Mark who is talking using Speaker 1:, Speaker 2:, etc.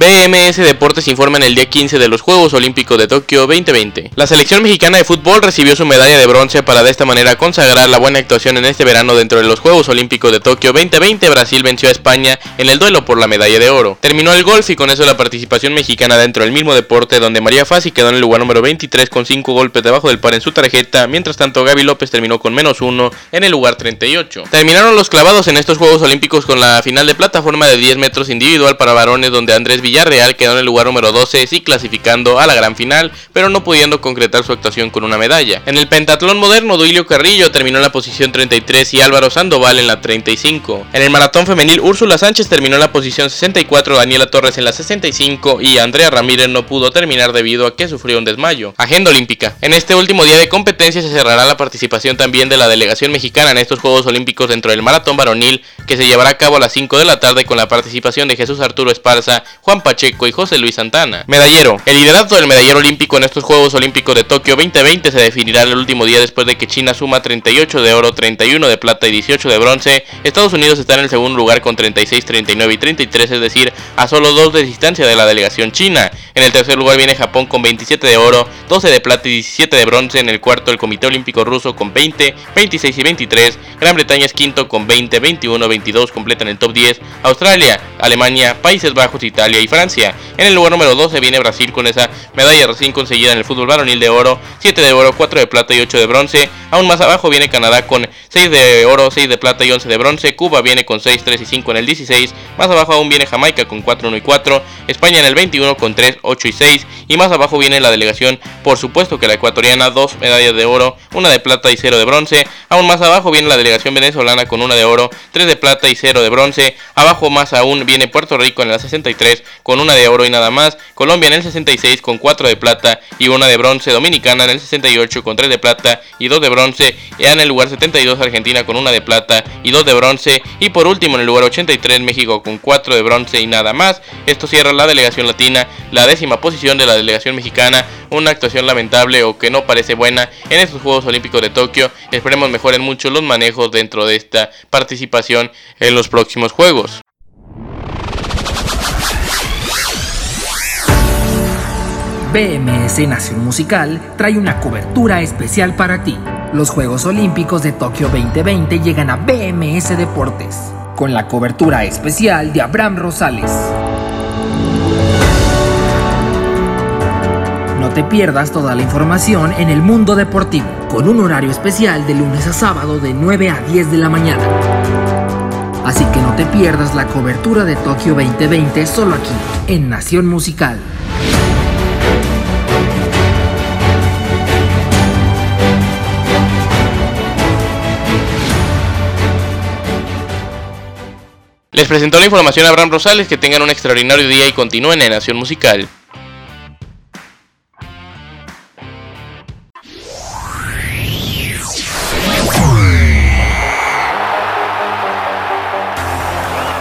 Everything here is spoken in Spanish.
Speaker 1: BMS Deportes informa en el día 15 de los Juegos Olímpicos de Tokio 2020. La selección mexicana de fútbol recibió su medalla de bronce para de esta manera consagrar la buena actuación en este verano dentro de los Juegos Olímpicos de Tokio 2020. Brasil venció a España en el duelo por la medalla de oro. Terminó el golf y con eso la participación mexicana dentro del mismo deporte donde María Fassi quedó en el lugar número 23 con 5 golpes debajo del par en su tarjeta, mientras tanto Gaby López terminó con menos 1 en el lugar 38. Terminaron los clavados en estos Juegos Olímpicos con la final de plataforma de 10 metros individual para varones donde Andrés Villarreal quedó en el lugar número 12, sí clasificando a la gran final, pero no pudiendo concretar su actuación con una medalla. En el pentatlón moderno, Duilio Carrillo terminó en la posición 33 y Álvaro Sandoval en la 35. En el maratón femenil, Úrsula Sánchez terminó en la posición 64, Daniela Torres en la 65 y Andrea Ramírez no pudo terminar debido a que sufrió un desmayo. Agenda olímpica. En este último día de competencia se cerrará la participación también de la delegación mexicana en estos Juegos Olímpicos dentro del maratón varonil que se llevará a cabo a las 5 de la tarde con la participación de Jesús Arturo Esparza, Juan Pacheco, y José Luis Santana. Medallero. El liderato del medallero olímpico en estos Juegos Olímpicos de Tokio 2020 se definirá el último día después de que China suma 38 de oro, 31 de plata y 18 de bronce. Estados Unidos está en el segundo lugar con 36, 39 y 33, es decir, a solo dos de distancia de la delegación china. En el tercer lugar viene Japón con 27 de oro, 12 de plata y 17 de bronce. En el cuarto el Comité Olímpico Ruso con 20, 26 y 23. Gran Bretaña es quinto con 20, 21, 22, completan el top 10. Australia, Alemania, Países Bajos, Italia y Francia. En el lugar número 12 viene Brasil con esa medalla recién conseguida en el fútbol varonil de oro, 7 de oro, 4 de plata y 8 de bronce. Aún más abajo viene Canadá con 6 de oro, 6 de plata y 11 de bronce. Cuba viene con 6, 3 y 5 en el 16. Más abajo aún viene Jamaica con 4, 1 y 4. España en el 21 con 3, 8 y 6. Y más abajo viene la delegación, por supuesto que la ecuatoriana, 2 medallas de oro, 1 de plata y 0 de bronce. Aún más abajo viene la delegación venezolana con 1 de oro, 3 de plata y 0 de bronce. Abajo más aún viene Puerto Rico en la 63 con 1 de oro y nada más. Colombia en el 66 con 4 de plata y 1 de bronce. Dominicana en el 68 con 3 de plata y 2 de bronce. Y en el lugar 72 Argentina con 1 de plata y 2 de bronce. Y por último en el lugar 83 México con 4 de bronce y nada más. Esto cierra la delegación latina, la décima posición de la delegación mexicana. Una actuación lamentable o que no parece buena en estos Juegos Olímpicos de Tokio. Esperemos mejoren mucho los manejos dentro de esta participación en los próximos Juegos.
Speaker 2: BMS Nación Musical trae una cobertura especial para ti. Los Juegos Olímpicos de Tokio 2020 llegan a BMS Deportes, con la cobertura especial de Abraham Rosales. Te pierdas toda la información en el mundo deportivo, con un horario especial de lunes a sábado de 9 a 10 de la mañana. Así que no te pierdas la cobertura de Tokio 2020 solo aquí, en Nación Musical.
Speaker 1: Les presentó la información a Abraham Rosales, que tengan un extraordinario día y continúen en Nación Musical.